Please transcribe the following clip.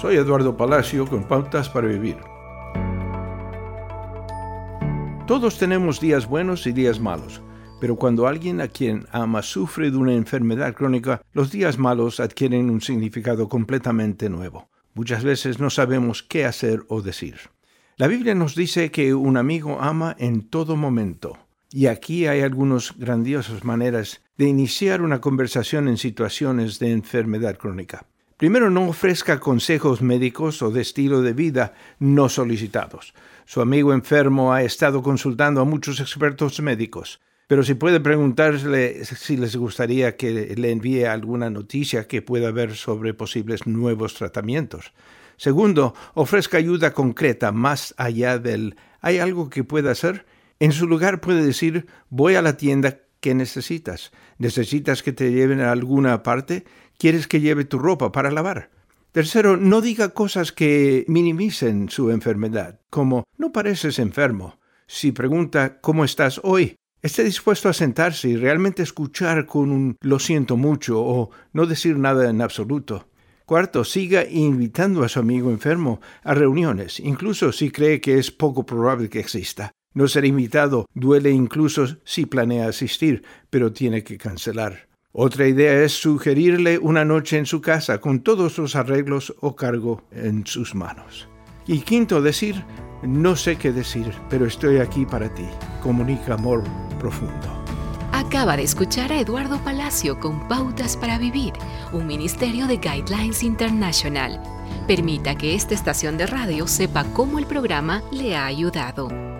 Soy Eduardo Palacio con Pautas para Vivir. Todos tenemos días buenos y días malos, pero cuando alguien a quien ama sufre de una enfermedad crónica, los días malos adquieren un significado completamente nuevo. Muchas veces no sabemos qué hacer o decir. La Biblia nos dice que un amigo ama en todo momento. Y aquí hay algunas grandiosas maneras de iniciar una conversación en situaciones de enfermedad crónica. Primero, no ofrezca consejos médicos o de estilo de vida no solicitados. Su amigo enfermo ha estado consultando a muchos expertos médicos, pero si puede preguntarle si les gustaría que le envíe alguna noticia que pueda ver sobre posibles nuevos tratamientos. Segundo, ofrezca ayuda concreta más allá del ¿hay algo que pueda hacer? En su lugar puede decir voy a la tienda ¿Qué necesitas? ¿Necesitas que te lleven a alguna parte? ¿Quieres que lleve tu ropa para lavar? Tercero, no diga cosas que minimicen su enfermedad, como no pareces enfermo. Si pregunta ¿cómo estás hoy? Esté dispuesto a sentarse y realmente escuchar con un lo siento mucho o no decir nada en absoluto. Cuarto, siga invitando a su amigo enfermo a reuniones, incluso si cree que es poco probable que exista. No ser invitado duele incluso si planea asistir, pero tiene que cancelar. Otra idea es sugerirle una noche en su casa con todos los arreglos o cargo en sus manos. Y quinto, decir, no sé qué decir, pero estoy aquí para ti. Comunica amor profundo. Acaba de escuchar a Eduardo Palacio con Pautas para Vivir, un ministerio de Guidelines International. Permita que esta estación de radio sepa cómo el programa le ha ayudado.